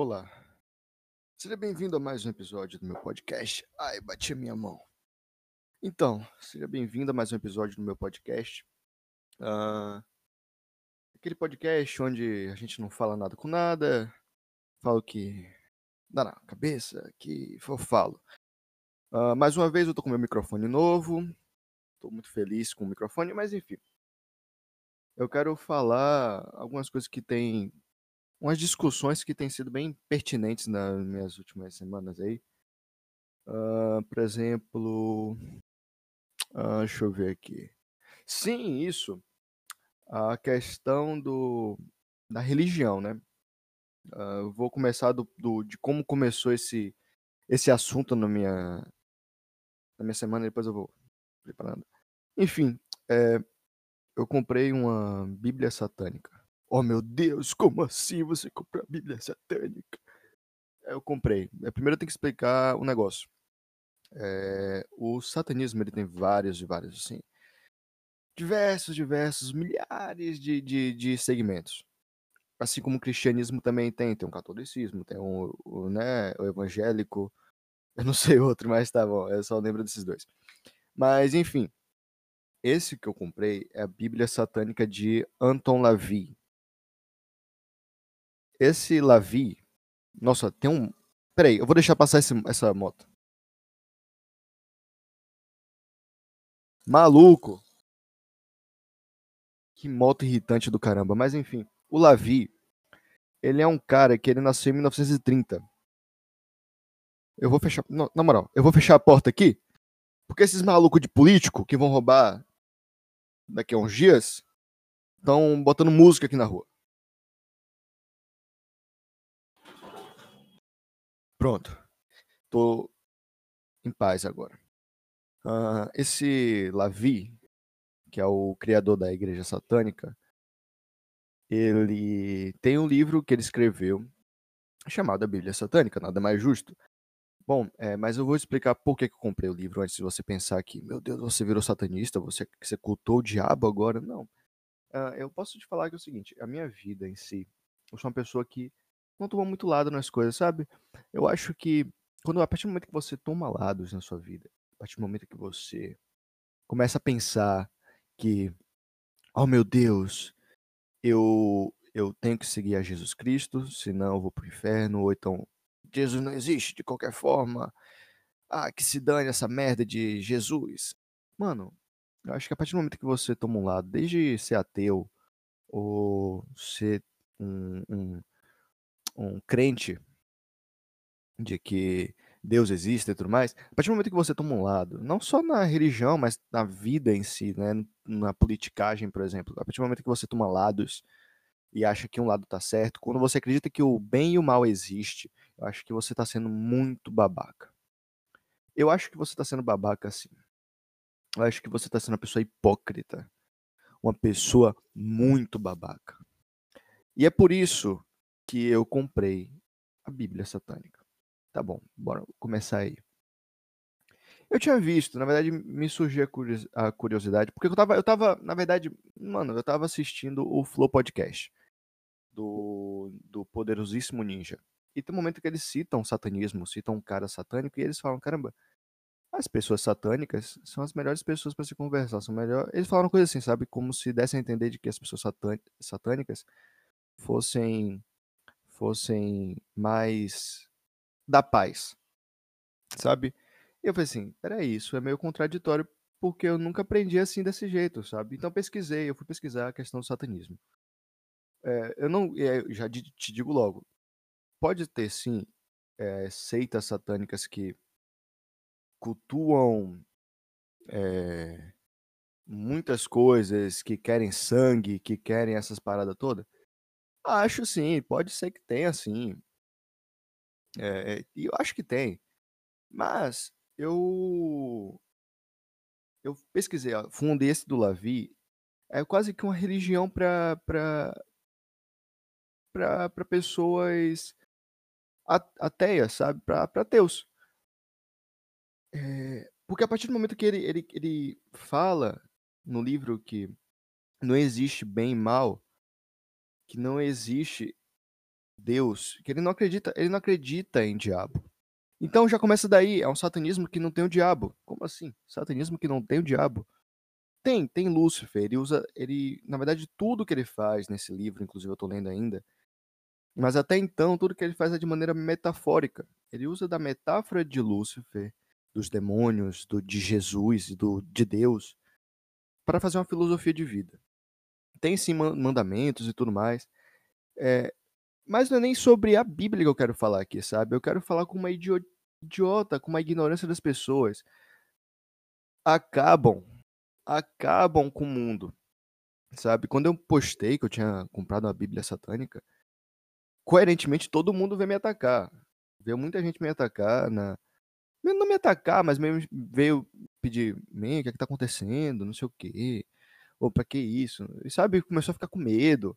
Olá, seja bem-vindo a mais um episódio do meu podcast. Ai, bati a minha mão. Então, seja bem-vindo a mais um episódio do meu podcast. Ah, aquele podcast onde a gente não fala nada com nada, falo que dá na cabeça, que eu falo. Ah, mais uma vez eu tô com meu microfone novo, tô muito feliz com o microfone, mas enfim. Eu quero falar algumas coisas que tem umas discussões que têm sido bem pertinentes nas minhas últimas semanas aí. Ah, por exemplo, ah, deixa eu ver aqui. Sim, isso. A questão do, da religião, né? Eu vou começar do, do- de como começou esse, esse assunto na minha, na minha semana, depois eu vou preparando. Enfim, é, eu comprei uma Bíblia satânica. Oh meu Deus, como assim você comprou a Bíblia satânica? Eu comprei. É, Primeiro eu tenho que explicar um negócio. É, o satanismo ele tem vários e vários, assim, diversos, diversos, milhares de, de, de segmentos. Assim como o cristianismo também tem, tem o catolicismo, tem o, o, né, o evangélico, eu não sei outro, mas tá bom, eu só lembro desses dois. Mas enfim, esse que eu comprei é a Bíblia Satânica de Anton Lavey. Esse Lavey, nossa, tem um. Peraí, eu vou deixar passar esse, essa moto. Maluco! Que moto irritante do caramba. Mas enfim, o Lavey, ele é um cara que ele nasceu em 1930. Eu vou fechar. na moral, eu vou fechar a porta aqui. Porque esses malucos de político que vão roubar daqui a uns dias estão botando música aqui na rua. Pronto. Tô em paz agora. Ah, esse Lavi, que é o criador da igreja satânica, ele tem um livro que ele escreveu chamado A Bíblia Satânica, nada mais justo. Bom, é, mas eu vou explicar por que, que eu comprei o livro antes de você pensar que, meu Deus, você virou satanista, você, você cultou o diabo agora. Não. Ah, eu posso te falar que é o seguinte, a minha vida em si, eu sou uma pessoa que não toma muito lado nas coisas, sabe? Eu acho que quando a partir do momento que você toma lados na sua vida, a partir do momento que você começa a pensar que, oh meu Deus, eu eu tenho que seguir a Jesus Cristo, senão eu vou pro inferno, ou então Jesus não existe de qualquer forma. Ah, que se dane essa merda de Jesus. Mano, eu acho que a partir do momento que você toma um lado, desde ser ateu ou ser um, um, um crente de que Deus existe e tudo mais, a partir do momento que você toma um lado, não só na religião, mas na vida em si, né, na politicagem, por exemplo, a partir do momento que você toma lados e acha que um lado tá certo, quando você acredita que o bem e o mal existe, eu acho que você tá sendo muito babaca. Eu acho que você tá sendo babaca assim. Eu acho que você tá sendo uma pessoa hipócrita, uma pessoa muito babaca. E é por isso que eu comprei a Bíblia Satânica. Tá bom, bora começar aí. Eu tinha visto, na verdade me surgiu a curios- a curiosidade, porque eu tava, eu tava, na verdade, mano, eu tava assistindo o Flow Podcast do, do poderosíssimo Ninja. E tem um momento que eles citam satanismo, citam um cara satânico, e eles falam, caramba, as pessoas satânicas são as melhores pessoas para se conversar, são melhor. Eles falaram coisa assim, sabe, como se dessem a entender de que as pessoas satân- satânicas fossem fossem mais da paz, sabe? E eu falei assim, peraí, isso é meio contraditório porque eu nunca aprendi assim desse jeito, sabe? Então pesquisei, eu fui pesquisar a questão do satanismo. É, eu não, já te digo logo, pode ter sim é, seitas satânicas que cultuam é, muitas coisas, que querem sangue, que querem essas paradas todas. Acho sim, pode ser que tenha sim. É, é, e eu acho que tem. Mas eu eu pesquisei, ó, fundo esse do Lavi é quase que uma religião para para para pessoas a- ateias, sabe? Para ateus. É, porque a partir do momento que ele, ele, ele fala no livro que não existe bem e mal, que não existe Deus, que ele não acredita, ele não acredita em diabo. Então já começa daí, é um satanismo que não tem o diabo. Como assim? Satanismo que não tem o diabo? Tem, tem Lúcifer, ele usa, ele, na verdade, tudo que ele faz nesse livro, inclusive eu estou lendo ainda, mas até então tudo que ele faz é de maneira metafórica. Ele usa da metáfora de Lúcifer, dos demônios, do, de Jesus, do, de Deus, para fazer uma filosofia de vida. Tem sim mandamentos e tudo mais, é, mas não é nem sobre a Bíblia que eu quero falar aqui, sabe? Eu quero falar com uma idiota, com uma ignorância das pessoas. Acabam, acabam com o mundo, sabe? Quando eu postei que eu tinha comprado uma Bíblia satânica, coerentemente todo mundo veio me atacar. Veio muita gente me atacar na não me atacar, mas mesmo veio pedir, o que é que tá acontecendo? Não sei o quê. Ou pra que isso? E sabe, começou a ficar com medo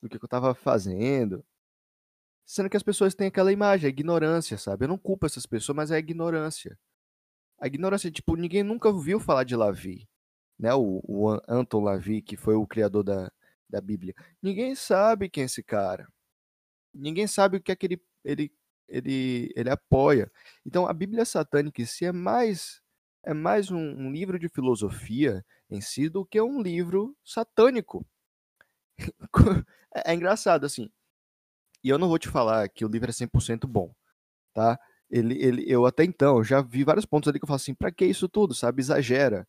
do que eu tava fazendo. Sendo que as pessoas têm aquela imagem, a ignorância, sabe? Eu não culpo essas pessoas, mas é a ignorância. A ignorância, tipo, ninguém nunca ouviu falar de Lavi, né? O, o Anton Lavi, que foi o criador da, da Bíblia. Ninguém sabe quem é esse cara. Ninguém sabe o que é que ele, ele, ele, ele apoia. Então, a Bíblia satânica em si é mais, é mais um, um livro de filosofia em si do que um livro satânico. é, engraçado, assim. E eu não vou te falar que o livro é 100% bom, tá? Ele, ele, eu até então já vi vários pontos ali que eu falo assim, pra que isso tudo, sabe? Exagera.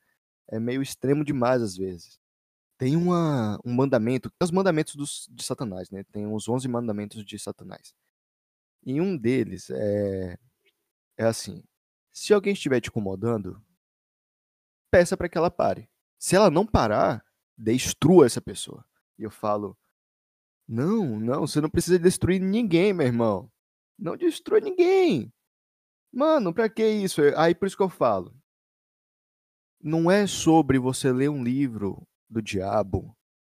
É meio extremo demais às vezes. Tem uma, um mandamento, os mandamentos dos, de Satanás, né? Tem os 11 mandamentos de Satanás. E um deles é, é assim: se alguém estiver te incomodando, peça para que ela pare. Se ela não parar, destrua essa pessoa. E eu falo: não, não, você não precisa destruir ninguém, meu irmão. Não destrui ninguém. Mano, pra que isso? Aí por isso que eu falo. Não é sobre você ler um livro do diabo,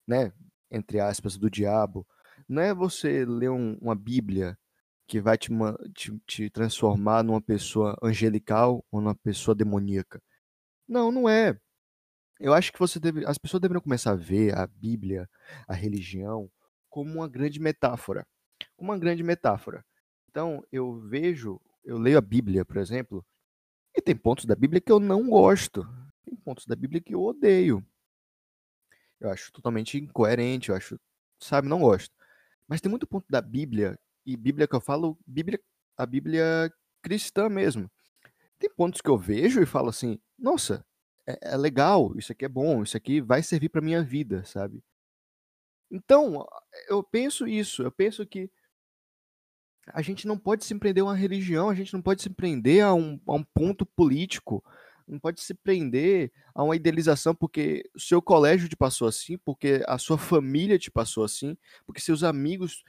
né? Entre aspas, do diabo. Não é você ler um, uma Bíblia que vai te, te, te transformar numa pessoa angelical ou numa pessoa demoníaca. Não, não é. Eu acho que você deve, as pessoas deveriam começar a ver a Bíblia, a religião, como uma grande metáfora. Uma grande metáfora. Então, eu vejo, eu leio a Bíblia, por exemplo, e tem pontos da Bíblia que eu não gosto. Tem pontos da Bíblia que eu odeio. Eu acho totalmente incoerente, eu acho, sabe, não gosto. Mas tem muito ponto da Bíblia, e Bíblia que eu falo, Bíblia, a Bíblia cristã mesmo. Tem pontos que eu vejo e falo assim, nossa, é, é legal, isso aqui é bom, isso aqui vai servir para minha vida, sabe? Então, eu penso isso, eu penso que a gente não pode se prender a uma religião, a gente não pode se prender a um, a um ponto político, não pode se prender a uma idealização porque o seu colégio te passou assim, porque a sua família te passou assim, porque seus amigos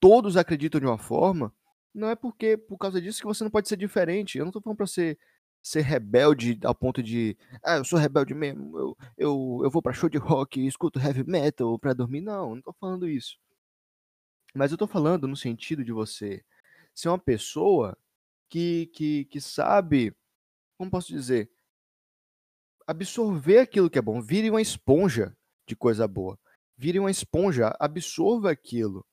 todos acreditam de uma forma. Não é porque por causa disso que você não pode ser diferente. Eu não estou falando para ser ser rebelde ao ponto de, ah, eu sou rebelde mesmo, eu, eu, eu vou para show de rock escuto heavy metal para dormir. Não, não tô falando isso. Mas eu tô falando no sentido de você ser uma pessoa que, que, que sabe, como posso dizer, absorver aquilo que é bom, vire uma esponja de coisa boa. Vire uma esponja, absorva aquilo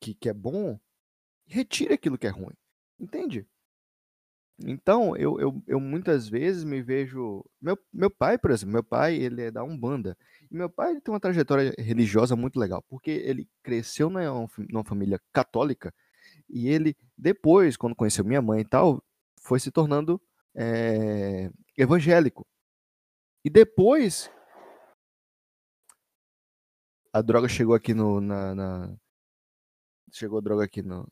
que, que é bom retire aquilo que é ruim. Entende? Então, eu, eu, eu muitas vezes me vejo. Meu, meu pai, por exemplo, meu pai, ele é da Umbanda. E meu pai tem uma trajetória religiosa muito legal, porque ele cresceu numa, numa família católica e ele, depois, quando conheceu minha mãe e tal, foi se tornando é, evangélico. E depois. A droga chegou aqui no. Na, na, chegou a droga aqui no,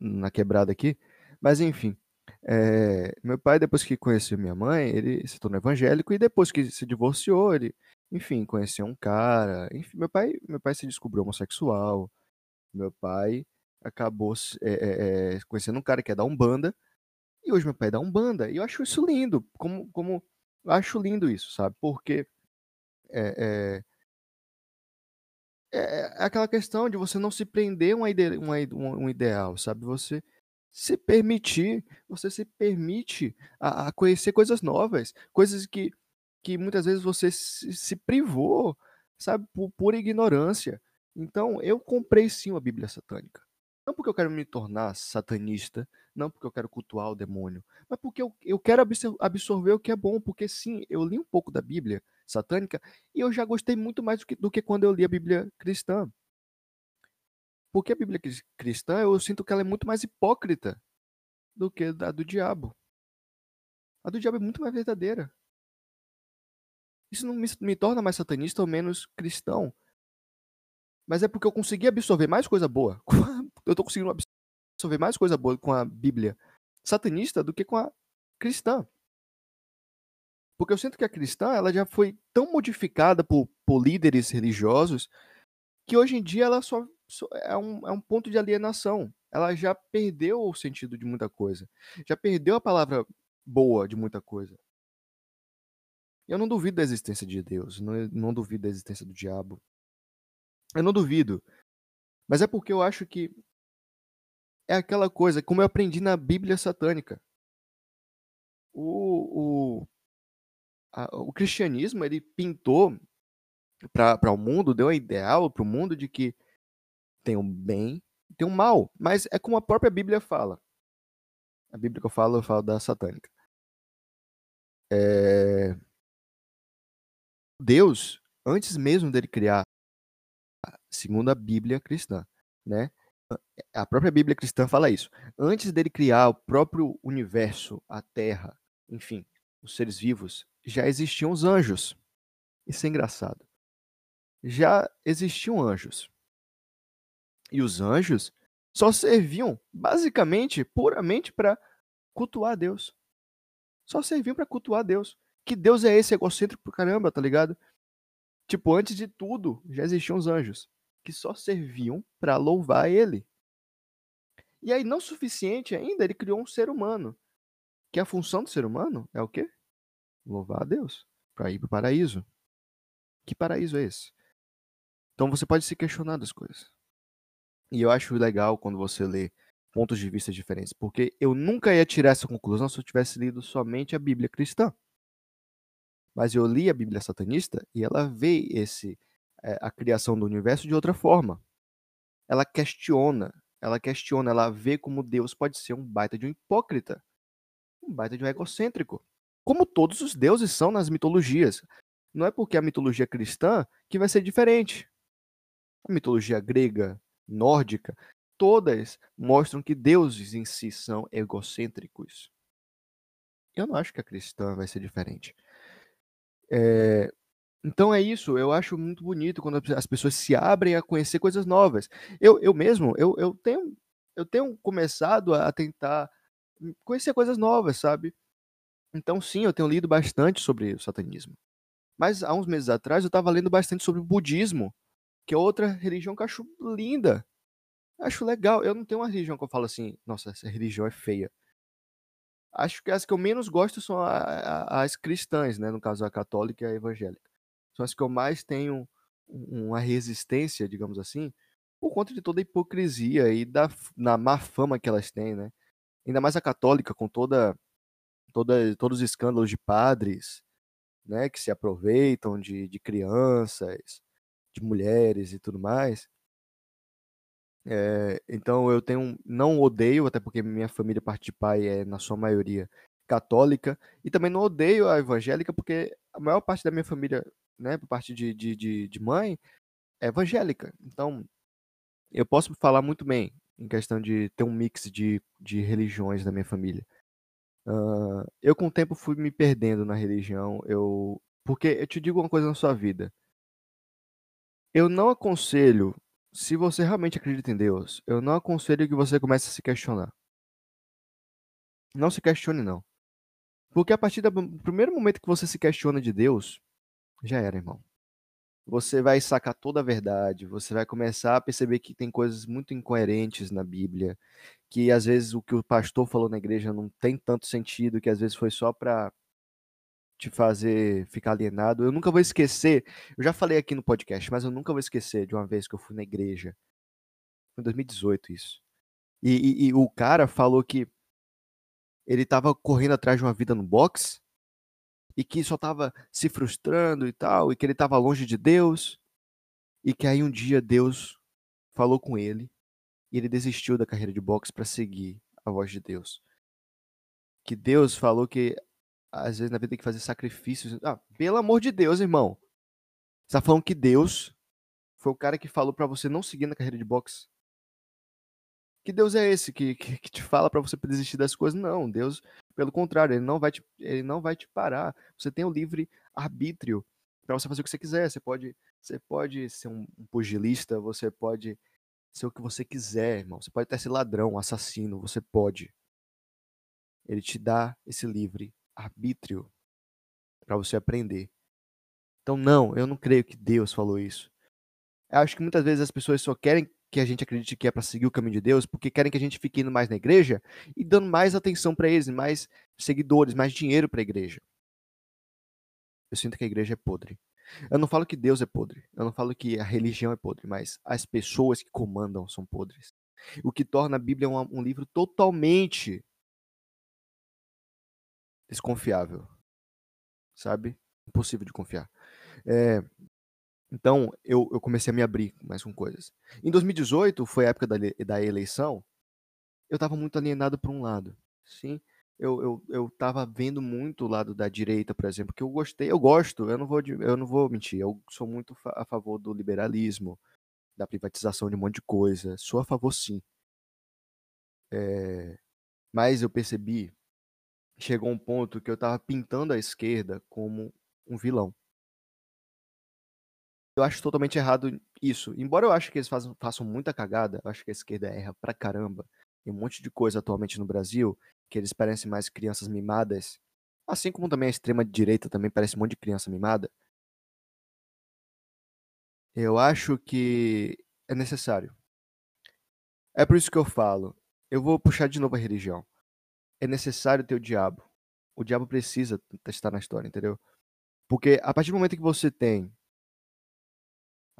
na quebrada aqui. Mas enfim. É, meu pai, depois que conheceu minha mãe, ele se tornou evangélico e depois que se divorciou, ele, enfim, conheceu um cara. Enfim, meu pai, meu pai se descobriu homossexual. Meu pai acabou é, é, conhecendo um cara que é da Umbanda. E hoje meu pai é da Umbanda. E eu acho isso lindo. Como, como eu acho lindo isso, sabe? Porque é, é, aquela questão de você não se prender a uma ide, uma, um ideal, sabe? Você se permitir, você se permite a, a conhecer coisas novas, coisas que, que muitas vezes você se, se privou, sabe, por pura ignorância. Então, eu comprei sim uma Bíblia satânica. Não porque eu quero me tornar satanista, não porque eu quero cultuar o demônio, mas porque eu, eu quero absorver o que é bom, porque sim, eu li um pouco da Bíblia satânica e eu já gostei muito mais do que, do que quando eu li a Bíblia cristã. Porque a Bíblia cristã, eu sinto que ela é muito mais hipócrita do que a do diabo. A do diabo é muito mais verdadeira. Isso não me, me torna mais satanista ou menos cristão. Mas é porque eu consegui absorver mais coisa boa. Eu estou conseguindo absorver mais coisa boa com a Bíblia satanista do que com a cristã. Porque eu sinto que a cristã ela já foi tão modificada por, por líderes religiosos que hoje em dia ela só, só é, um, é um ponto de alienação. Ela já perdeu o sentido de muita coisa. Já perdeu a palavra boa de muita coisa. Eu não duvido da existência de Deus, não, não duvido da existência do diabo. Eu não duvido. Mas é porque eu acho que é aquela coisa, como eu aprendi na Bíblia satânica. O, o, a, o cristianismo, ele pintou para o mundo, deu a ideal para o mundo de que tem um bem e tem um mal. Mas é como a própria Bíblia fala. A Bíblia que eu falo, eu falo da satânica. É... Deus, antes mesmo dele criar, segundo a Bíblia cristã, né? A própria Bíblia cristã fala isso. Antes dele criar o próprio universo, a Terra, enfim, os seres vivos, já existiam os anjos. Isso é engraçado. Já existiam anjos. E os anjos só serviam, basicamente, puramente para cultuar Deus. Só serviam para cultuar Deus. Que Deus é esse egocêntrico pro caramba, tá ligado? Tipo, antes de tudo, já existiam os anjos que só serviam para louvar ele. E aí, não suficiente ainda, ele criou um ser humano. Que a função do ser humano é o quê? Louvar a Deus, para ir para o paraíso. Que paraíso é esse? Então você pode se questionar das coisas. E eu acho legal quando você lê pontos de vista diferentes, porque eu nunca ia tirar essa conclusão se eu tivesse lido somente a Bíblia cristã. Mas eu li a Bíblia satanista e ela vê esse é, a criação do universo de outra forma. Ela questiona, ela questiona, ela vê como Deus pode ser um baita de um hipócrita, um baita de um egocêntrico, como todos os deuses são nas mitologias. Não é porque a mitologia cristã que vai ser diferente. A mitologia grega, nórdica, todas mostram que deuses em si são egocêntricos. Eu não acho que a cristã vai ser diferente. É, então é isso, eu acho muito bonito quando as pessoas se abrem a conhecer coisas novas. Eu, eu mesmo, eu, eu, tenho, eu tenho começado a tentar conhecer coisas novas, sabe? Então sim, eu tenho lido bastante sobre o satanismo. Mas há uns meses atrás eu estava lendo bastante sobre o budismo, que é outra religião que eu acho linda. Acho legal. Eu não tenho uma religião que eu falo assim, nossa, essa religião é feia. Acho que as que eu menos gosto são as cristãs, né? No caso, a católica e a evangélica. São as que eu mais tenho uma resistência, digamos assim, por conta de toda a hipocrisia e da na má fama que elas têm, né? Ainda mais a católica, com toda, toda todos os escândalos de padres, né? Que se aproveitam de, de crianças, de mulheres e tudo mais. É, então eu tenho não odeio, até porque minha família parte de pai é na sua maioria católica, e também não odeio a evangélica, porque a maior parte da minha família, né, por parte de, de, de, de mãe, é evangélica. Então eu posso falar muito bem em questão de ter um mix de, de religiões na minha família. Uh, eu com o tempo fui me perdendo na religião, eu porque eu te digo uma coisa na sua vida. Eu não aconselho se você realmente acredita em Deus, eu não aconselho que você comece a se questionar. Não se questione, não. Porque a partir do primeiro momento que você se questiona de Deus, já era, irmão. Você vai sacar toda a verdade, você vai começar a perceber que tem coisas muito incoerentes na Bíblia, que às vezes o que o pastor falou na igreja não tem tanto sentido, que às vezes foi só para te fazer ficar alienado. Eu nunca vou esquecer, eu já falei aqui no podcast, mas eu nunca vou esquecer de uma vez que eu fui na igreja. Foi em 2018 isso. E, e, e o cara falou que ele estava correndo atrás de uma vida no box e que só estava se frustrando e tal, e que ele estava longe de Deus, e que aí um dia Deus falou com ele e ele desistiu da carreira de boxe para seguir a voz de Deus. Que Deus falou que às vezes na vida tem que fazer sacrifícios. Ah, pelo amor de Deus, irmão. Você tá falando que Deus foi o cara que falou para você não seguir na carreira de boxe? Que Deus é esse que, que, que te fala para você desistir das coisas? Não, Deus, pelo contrário, ele não vai te, ele não vai te parar. Você tem o livre arbítrio para você fazer o que você quiser. Você pode, você pode ser um, pugilista, você pode ser o que você quiser, irmão. Você pode até ser ladrão, assassino, você pode. Ele te dá esse livre arbítrio para você aprender. Então, não, eu não creio que Deus falou isso. Eu acho que muitas vezes as pessoas só querem que a gente acredite que é para seguir o caminho de Deus, porque querem que a gente fique indo mais na igreja e dando mais atenção para eles, mais seguidores, mais dinheiro para a igreja. Eu sinto que a igreja é podre. Eu não falo que Deus é podre, eu não falo que a religião é podre, mas as pessoas que comandam são podres. O que torna a Bíblia um, um livro totalmente desconfiável, sabe? Impossível de confiar. É, então, eu, eu comecei a me abrir mais com coisas. Em 2018, foi a época da, da eleição, eu estava muito alienado por um lado. Sim, eu, eu, eu vendo muito o lado da direita, por exemplo, que eu gostei, eu gosto, eu não vou, eu não vou mentir, eu sou muito a favor do liberalismo, da privatização de um monte de coisa, sou a favor sim. É, mas eu percebi, chegou um ponto que eu estava pintando a esquerda como um vilão eu acho totalmente errado isso. Embora eu acho que eles façam, façam muita cagada, eu acho que a esquerda erra pra caramba. Tem um monte de coisa atualmente no Brasil que eles parecem mais crianças mimadas. Assim como também a extrema direita também parece um monte de criança mimada. Eu acho que é necessário. É por isso que eu falo. Eu vou puxar de novo a religião. É necessário ter o diabo. O diabo precisa estar na história, entendeu? Porque a partir do momento que você tem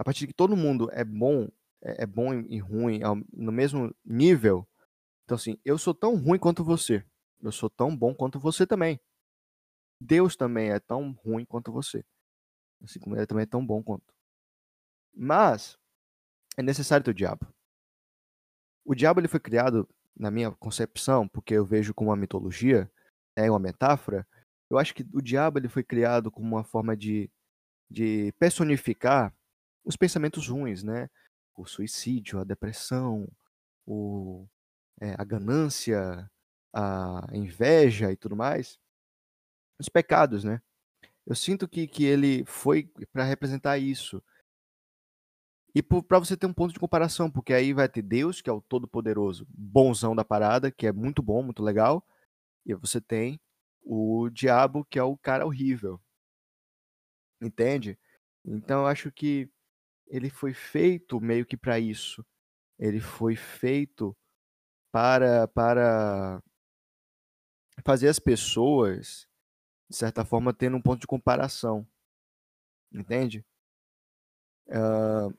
a partir de que todo mundo é bom, é, é bom e ruim no mesmo nível, então assim, eu sou tão ruim quanto você. Eu sou tão bom quanto você também. Deus também é tão ruim quanto você. Assim como ele também é tão bom quanto. Mas é necessário ter o diabo. O diabo ele foi criado, na minha concepção, porque eu vejo como uma mitologia, é uma metáfora. Eu acho que o diabo ele foi criado como uma forma de, de personificar os pensamentos ruins, né? O suicídio, a depressão, o, é, a ganância, a inveja e tudo mais. Os pecados, né? Eu sinto que, que ele foi para representar isso. E para você ter um ponto de comparação, porque aí vai ter Deus, que é o todo-poderoso, bonzão da parada, que é muito bom, muito legal. E você tem o diabo, que é o cara horrível. Entende? Então eu acho que ele foi feito meio que para isso. Ele foi feito para para fazer as pessoas de certa forma tendo um ponto de comparação, entende? Uh,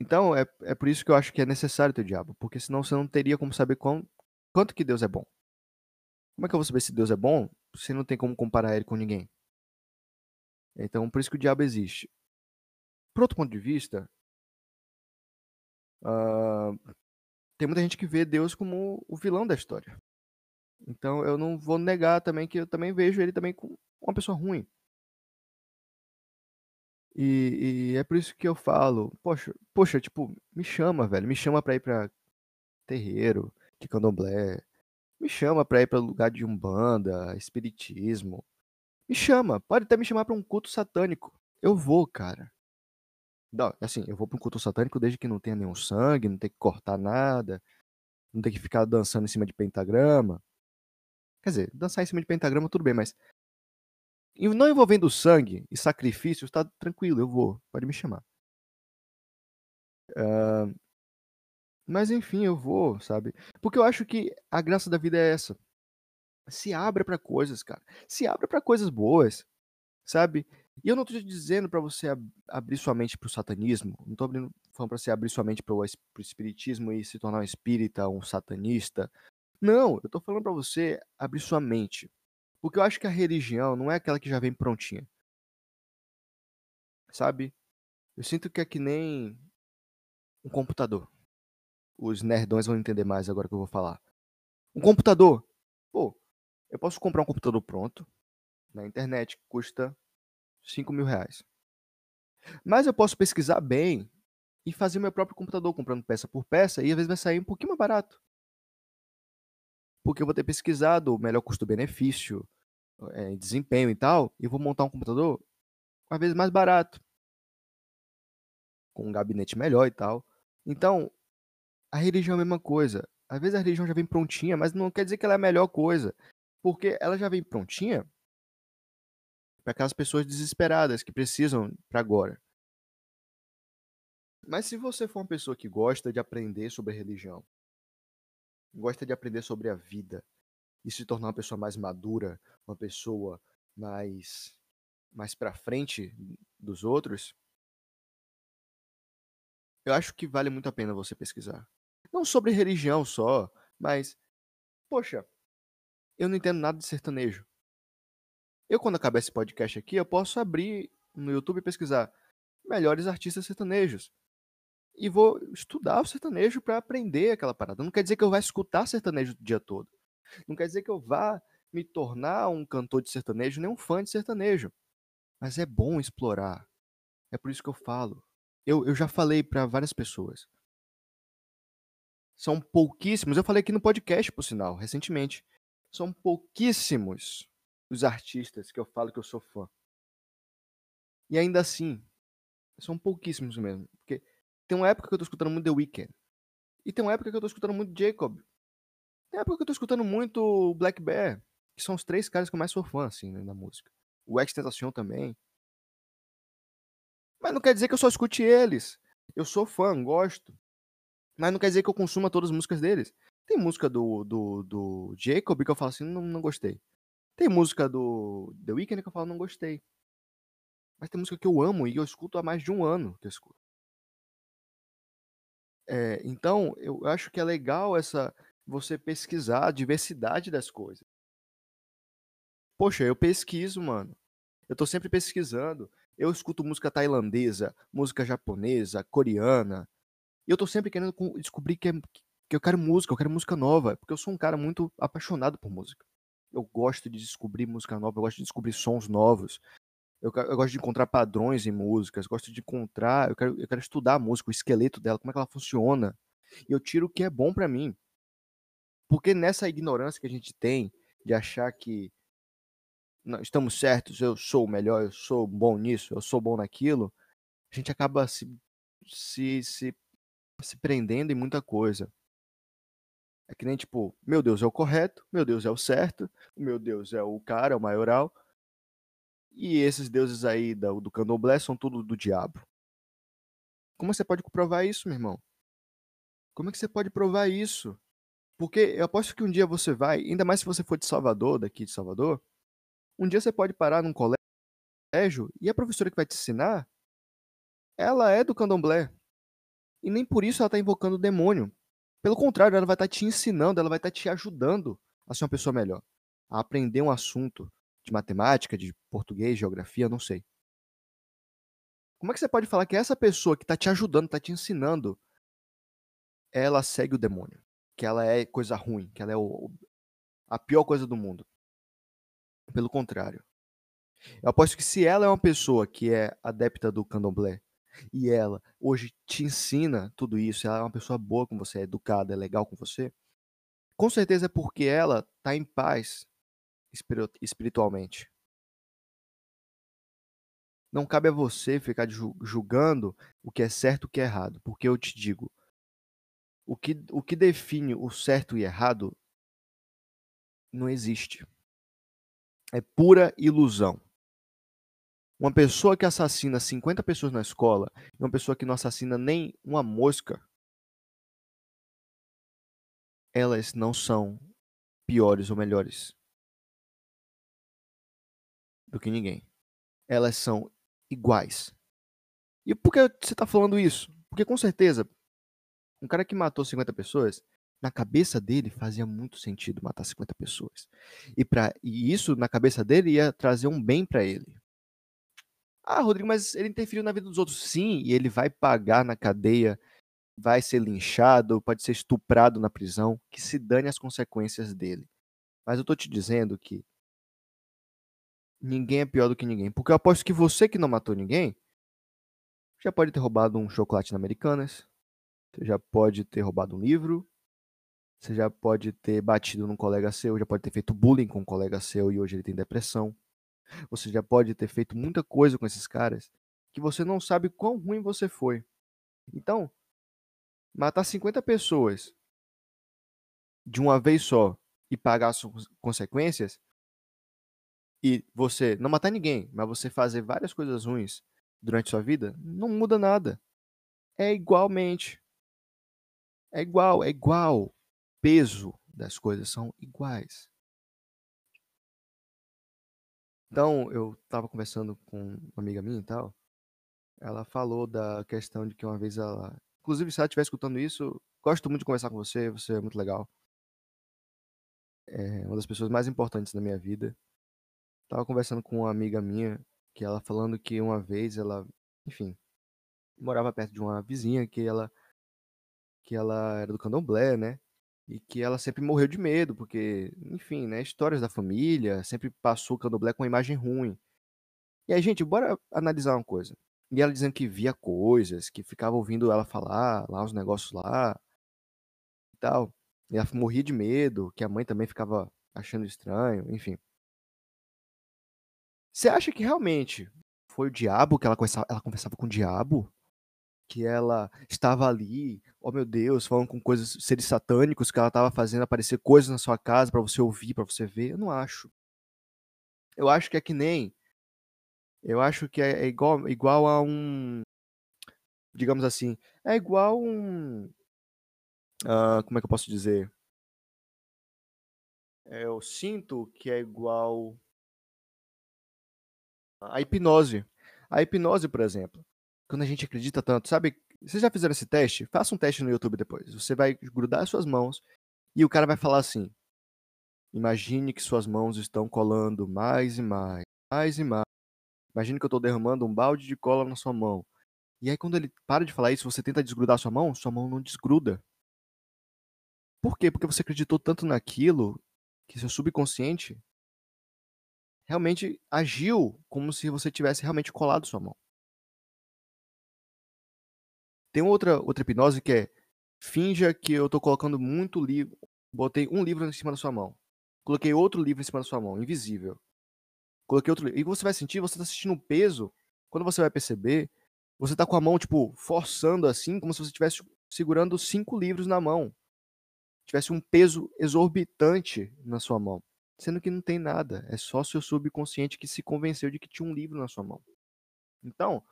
então é, é por isso que eu acho que é necessário ter o diabo, porque senão você não teria como saber quão, quanto que Deus é bom. Como é que eu vou saber se Deus é bom se não tem como comparar ele com ninguém? Então por isso que o diabo existe. Por outro ponto de vista, uh, tem muita gente que vê Deus como o vilão da história. Então eu não vou negar também que eu também vejo ele também como uma pessoa ruim. E, e, é por isso que eu falo, poxa, poxa, tipo, me chama, velho, me chama pra ir pra terreiro, de candomblé, me chama pra ir pra lugar de umbanda, espiritismo, me chama, pode até me chamar pra um culto satânico, eu vou, cara. Não, assim, eu vou um culto satânico desde que não tenha nenhum sangue, não tem que cortar nada, não tem que ficar dançando em cima de pentagrama. Quer dizer, dançar em cima de pentagrama tudo bem, mas não envolvendo sangue e sacrifícios, tá tranquilo, eu vou, pode me chamar. Uh, mas enfim, eu vou, sabe? Porque eu acho que a graça da vida é essa. Se abra para coisas, cara. Se abra para coisas boas, sabe? E eu não estou dizendo para você ab abrir sua mente para o satanismo, não estou falando para você abrir sua mente para o espiritismo e se tornar um espírita, um satanista. Não, eu estou falando para você abrir sua mente. Porque eu acho que a religião não é aquela que já vem prontinha. Sabe? Eu sinto que é que nem um computador. os nerdões vão entender mais agora que eu vou falar. Um computador. Pô, eu posso comprar um computador pronto na internet, custa 5 mil reais. Mas eu posso pesquisar bem e fazer meu próprio computador, comprando peça por peça, e às vezes vai sair um pouquinho mais barato. Porque eu vou ter pesquisado o melhor custo-benefício, é, desempenho e tal, e vou montar um computador às vezes mais barato, com um gabinete melhor e tal. Então, a religião é a mesma coisa. Às vezes a religião já vem prontinha, mas não quer dizer que ela é a melhor coisa, porque ela já vem prontinha para aquelas pessoas desesperadas que precisam para agora. Mas se você for uma pessoa que gosta de aprender sobre religião, gosta de aprender sobre a vida e se tornar uma pessoa mais madura, uma pessoa mais mais para frente dos outros, eu acho que vale muito a pena você pesquisar. Não sobre religião só, mas poxa, eu não entendo nada de sertanejo. Eu quando acabar esse podcast aqui, eu posso abrir no YouTube e pesquisar melhores artistas sertanejos e vou estudar o sertanejo para aprender aquela parada. Não quer dizer que eu vá escutar sertanejo o dia todo. Não quer dizer que eu vá me tornar um cantor de sertanejo, nem um fã de sertanejo. Mas é bom explorar. É por isso que eu falo. Eu, eu já falei para várias pessoas. São pouquíssimos. Eu falei aqui no podcast, por sinal, recentemente. São pouquíssimos os artistas que eu falo que eu sou fã. E ainda assim, são pouquíssimos mesmo. Porque tem uma época que eu tô escutando muito The Weeknd. E tem uma época que eu tô escutando muito Jacob. Tem uma época que eu tô escutando muito Black Bear. Que são os três caras que eu mais sou fã, assim, né, na música. O Extentation também. Mas não quer dizer que eu só escute eles. Eu sou fã, gosto. Mas não quer dizer que eu consuma todas as músicas deles. Tem música do, do, do Jacob que eu falo assim, não, não gostei. Tem música do The Weeknd que eu falo, não gostei. Mas tem música que eu amo e eu escuto há mais de um ano que eu escuto. É, então, eu acho que é legal essa você pesquisar a diversidade das coisas. Poxa, eu pesquiso, mano. Eu tô sempre pesquisando. Eu escuto música tailandesa, música japonesa, coreana. E eu tô sempre querendo descobrir que, é, que eu quero música, eu quero música nova. Porque eu sou um cara muito apaixonado por música. Eu gosto de descobrir música nova, eu gosto de descobrir sons novos. Eu, eu, gosto de encontrar padrões em músicas, gosto de encontrar, eu quero, eu quero estudar a música, o esqueleto dela, como é que ela funciona. E eu tiro o que é bom para mim. Porque nessa ignorância que a gente tem de achar que não, estamos certos, eu sou o melhor, eu sou bom nisso, eu sou bom naquilo, a gente acaba se, se, se, se prendendo em muita coisa. É que nem tipo, meu Deus é o correto, meu Deus é o certo, meu Deus é o cara, é o maioral. E esses deuses aí do, do candomblé são tudo do diabo. Como você pode comprovar isso, meu irmão? Como é que você pode provar isso? Porque eu aposto que um dia você vai, ainda mais se você for de Salvador, daqui de Salvador, um dia você pode parar num colégio e a professora que vai te ensinar, ela é do candomblé. E nem por isso ela está invocando o demônio. Pelo contrário, ela vai estar tá te ensinando, ela vai estar tá te ajudando a ser uma pessoa melhor, a aprender um assunto, de matemática, de português, geografia, não sei. Como é que você pode falar que essa pessoa que está te ajudando, está te ensinando, ela segue o demônio? Que ela é coisa ruim, que ela é o, a pior coisa do mundo? Pelo contrário. Eu aposto que se ela é uma pessoa que é adepta do candomblé e ela hoje te ensina tudo isso, ela é uma pessoa boa com você, é educada, é legal com você, com certeza é porque ela está em paz espiritualmente. Não cabe a você ficar julgando o que é certo e o que é errado, porque eu te digo, o que, o que define o certo e errado não existe. É pura ilusão. Uma pessoa que assassina 50 pessoas na escola e uma pessoa que não assassina nem uma mosca, elas não são piores ou melhores do que ninguém. Elas são iguais. E por que você está falando isso? Porque com certeza, um cara que matou 50 pessoas, na cabeça dele fazia muito sentido matar 50 pessoas. E, pra, e isso, na cabeça dele, ia trazer um bem para ele. Ah, Rodrigo, mas ele interferiu na vida dos outros. Sim, e ele vai pagar na cadeia vai ser linchado, pode ser estuprado na prisão, que se dane as consequências dele. Mas eu tô te dizendo que ninguém é pior do que ninguém. Porque eu aposto que você que não matou ninguém já pode ter roubado um chocolate na Americanas, você já pode ter roubado um livro, você já pode ter batido num colega seu, já pode ter feito bullying com um colega seu e hoje ele tem depressão. Você já pode ter feito muita coisa com esses caras que você não sabe quão ruim você foi. Então, matar 50 pessoas de uma vez só e pagar as consequências e você não matar ninguém, mas você fazer várias coisas ruins durante sua vida, não muda nada. É igualmente. É igual, é igual. Peso das coisas são iguais. Então, eu estava conversando com uma amiga minha e tal. Ela falou da questão de que uma vez ela. Inclusive, se ela estiver escutando isso, gosto muito de conversar com você, você é muito legal. É uma das pessoas mais importantes da minha vida. Tava conversando com uma amiga minha, que ela falando que uma vez ela, enfim, morava perto de uma vizinha que ela que ela era do Candomblé, né? E que ela sempre morreu de medo, porque, enfim, né, histórias da família, sempre passou o Candomblé com uma imagem ruim. E aí, gente, bora analisar uma coisa. E ela dizendo que via coisas, que ficava ouvindo ela falar lá os negócios lá e tal. E ela morria de medo, que a mãe também ficava achando estranho, enfim. Você acha que realmente foi o diabo que ela conversava, ela conversava com o diabo? Que ela estava ali, oh meu Deus, falando com coisas, seres satânicos, que ela estava fazendo aparecer coisas na sua casa para você ouvir, para você ver? Eu não acho. Eu acho que é que nem. Eu acho que é, é igual, igual a um. Digamos assim. É igual um. Uh, como é que eu posso dizer? É, eu sinto que é igual a hipnose. A hipnose, por exemplo, quando a gente acredita tanto, sabe? Vocês já fizeram esse teste? Faça um teste no YouTube depois. Você vai grudar as suas mãos e o cara vai falar assim: Imagine que suas mãos estão colando mais e mais, mais e mais. Imagine que eu estou derramando um balde de cola na sua mão. E aí, quando ele para de falar isso, você tenta desgrudar sua mão, sua mão não desgruda. Por quê? Porque você acreditou tanto naquilo que seu subconsciente realmente agiu como se você tivesse realmente colado sua mão. Tem outra, outra hipnose que é finja que eu estou colocando muito livro, botei um livro em cima da sua mão, coloquei outro livro em cima da sua mão, invisível. Coloquei outro livro. E você vai sentir, você está sentindo um peso, quando você vai perceber, você está com a mão, tipo, forçando assim, como se você estivesse segurando cinco livros na mão. Tivesse um peso exorbitante na sua mão sendo que não tem nada. É só seu subconsciente que se convenceu de que tinha um livro na sua mão. Então,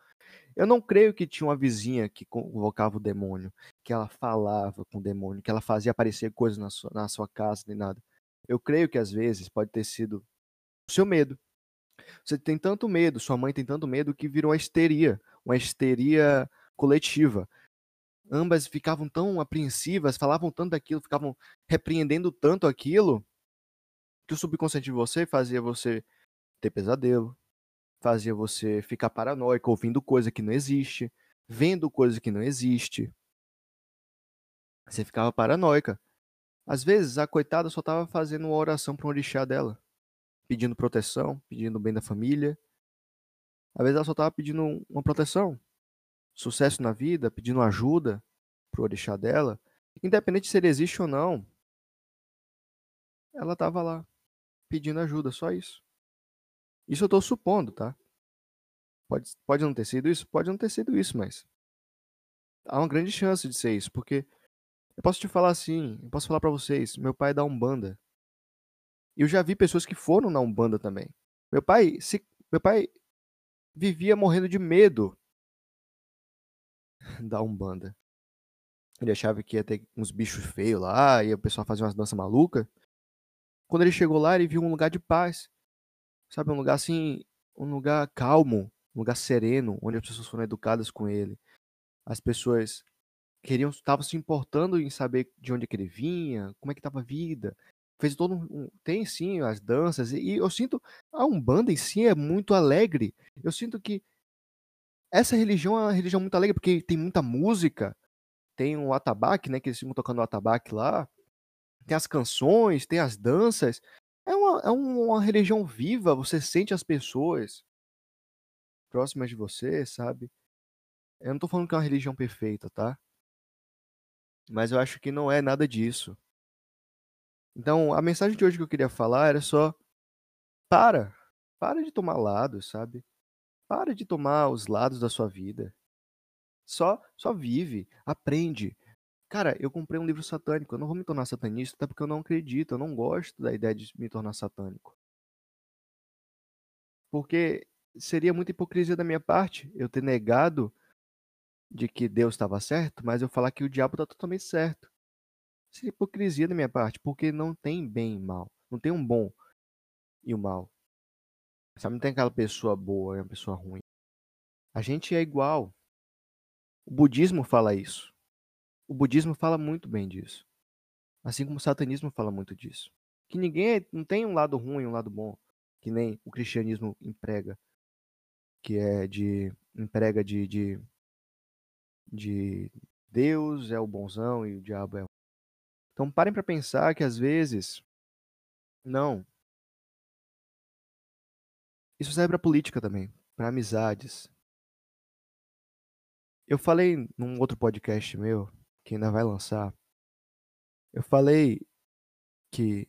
eu não creio que tinha uma vizinha que convocava o demônio, que ela falava com o demônio, que ela fazia aparecer coisas na sua, na sua casa, nem nada. Eu creio que às vezes pode ter sido o seu medo. Você tem tanto medo, sua mãe tem tanto medo que virou uma histeria, uma histeria coletiva. Ambas ficavam tão apreensivas, falavam tanto daquilo, ficavam repreendendo tanto aquilo, que o subconsciente de você fazia você ter pesadelo, fazia você ficar paranoico, ouvindo coisa que não existe, vendo coisa que não existe. Você ficava paranoica. Às vezes a coitada só estava fazendo uma oração para um orixá dela, pedindo proteção, pedindo o bem da família. Às vezes ela só estava pedindo uma proteção, sucesso na vida, pedindo ajuda para o orixá dela. Independente se ele existe ou não, ela estava lá pedindo ajuda, só isso. Isso eu estou supondo, tá? Pode, pode não ter sido isso? Pode não ter sido isso, mas há uma grande chance de ser isso, porque eu posso te falar assim, eu posso falar para vocês, meu pai é da Umbanda. E eu já vi pessoas que foram na Umbanda também. Meu pai, se, meu pai vivia morrendo de medo da Umbanda. Ele achava que ia ter uns bichos feios lá, e o pessoal fazia umas danças malucas. Quando ele chegou lá, ele viu um lugar de paz. Sabe, um lugar assim, um lugar calmo, um lugar sereno, onde as pessoas foram educadas com ele. As pessoas queriam, estavam se importando em saber de onde é ele vinha, como é que estava a vida. Fez todo um, tem sim as danças e, eu sinto a Umbanda em si é muito alegre. Eu sinto que essa religião é uma religião muito alegre porque tem muita música, tem o atabaque, né? Que eles ficam tocando o atabaque lá. Tem as canções, tem as danças. É uma, é uma religião viva, você sente as pessoas próximas de você, sabe? Eu não tô falando que é uma religião perfeita, tá? Mas eu acho que não é nada disso. Então, a mensagem de hoje que eu queria falar era só para, para de tomar lados, sabe? Para de tomar os lados da sua vida. Só, só vive, aprende. Cara, eu comprei um livro satânico. Eu não vou me tornar satanista, até porque eu não acredito. Eu não gosto da ideia de me tornar satânico. Porque seria muita hipocrisia da minha parte eu ter negado de que Deus estava certo, mas eu falar que o diabo está totalmente certo. Seria hipocrisia da minha parte, porque não tem bem e mal. Não tem um bom e o um mal. Sabe, não tem aquela pessoa boa e uma pessoa ruim. A gente é igual. O budismo fala isso. O budismo fala muito bem disso. Assim como o satanismo fala muito disso. Que ninguém é, não tem um lado ruim um lado bom, que nem o cristianismo emprega, que é de emprega de, de de Deus é o bonzão e o diabo é o Então parem para pensar que às vezes não. Isso serve para política também, para amizades, eu falei num outro podcast meu, que ainda vai lançar, eu falei que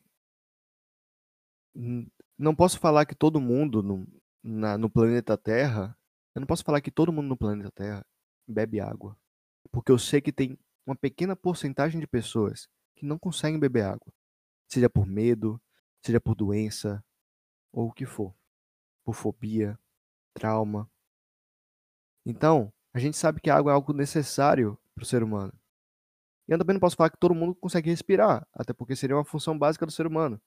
não posso falar que todo mundo no, na, no planeta Terra, eu não posso falar que todo mundo no planeta Terra bebe água, porque eu sei que tem uma pequena porcentagem de pessoas que não conseguem beber água, seja por medo, seja por doença ou o que for, por fobia, trauma. Então, a gente sabe que a água é algo necessário para o ser humano. Eu também não posso falar que todo mundo consegue respirar, até porque seria uma função básica do ser humano,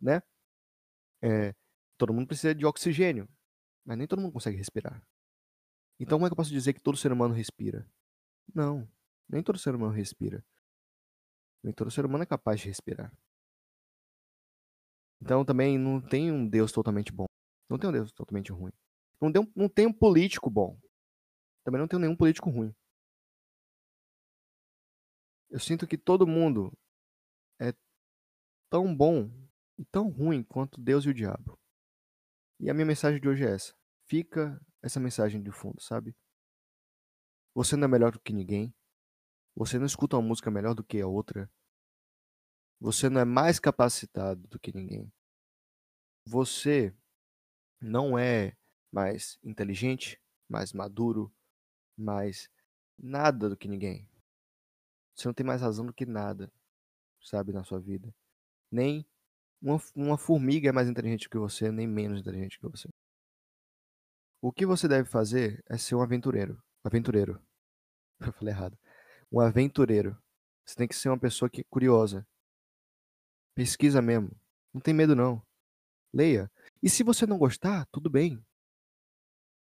né? É, todo mundo precisa de oxigênio, mas nem todo mundo consegue respirar. Então, como é que eu posso dizer que todo ser humano respira? Não, nem todo ser humano respira. Nem todo ser humano é capaz de respirar. Então, também não tem um Deus totalmente bom. Não tem um Deus totalmente ruim. Não tem um, não tem um político bom. Também não tenho nenhum político ruim. Eu sinto que todo mundo é tão bom e tão ruim quanto Deus e o diabo. E a minha mensagem de hoje é essa. Fica essa mensagem de fundo, sabe? Você não é melhor do que ninguém. Você não escuta uma música melhor do que a outra. Você não é mais capacitado do que ninguém. Você não é mais inteligente, mais maduro, mais nada do que ninguém. Você não tem mais razão do que nada, sabe, na sua vida. Nem uma, uma formiga é mais inteligente que você, nem menos inteligente que você. O que você deve fazer é ser um aventureiro. Aventureiro. Eu falei errado. Um aventureiro. Você tem que ser uma pessoa que é curiosa. Pesquisa mesmo. Não tem medo não. Leia. E se você não gostar, tudo bem.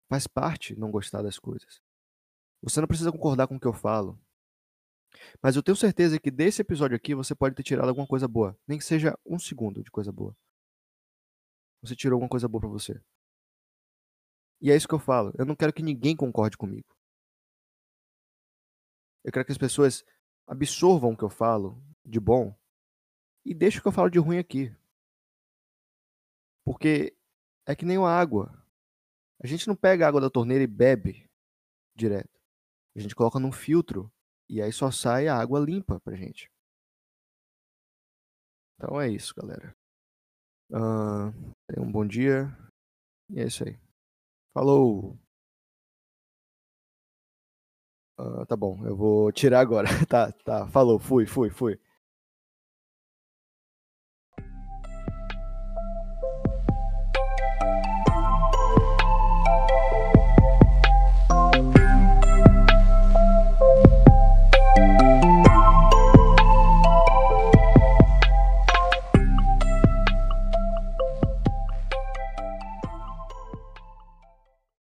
Faz parte não gostar das coisas. Você não precisa concordar com o que eu falo. Mas eu tenho certeza que desse episódio aqui você pode ter tirado alguma coisa boa. Nem que seja um segundo de coisa boa. Você tirou alguma coisa boa pra você. E é isso que eu falo. Eu não quero que ninguém concorde comigo. Eu quero que as pessoas absorvam o que eu falo de bom e deixem o que eu falo de ruim aqui. Porque é que nem a água. A gente não pega a água da torneira e bebe direto. A gente coloca num filtro e aí só sai a água limpa pra gente. Então é isso, galera. Uh, um bom dia. E é isso aí. Falou! Uh, tá bom, eu vou tirar agora. tá, tá. Falou, fui, fui, fui.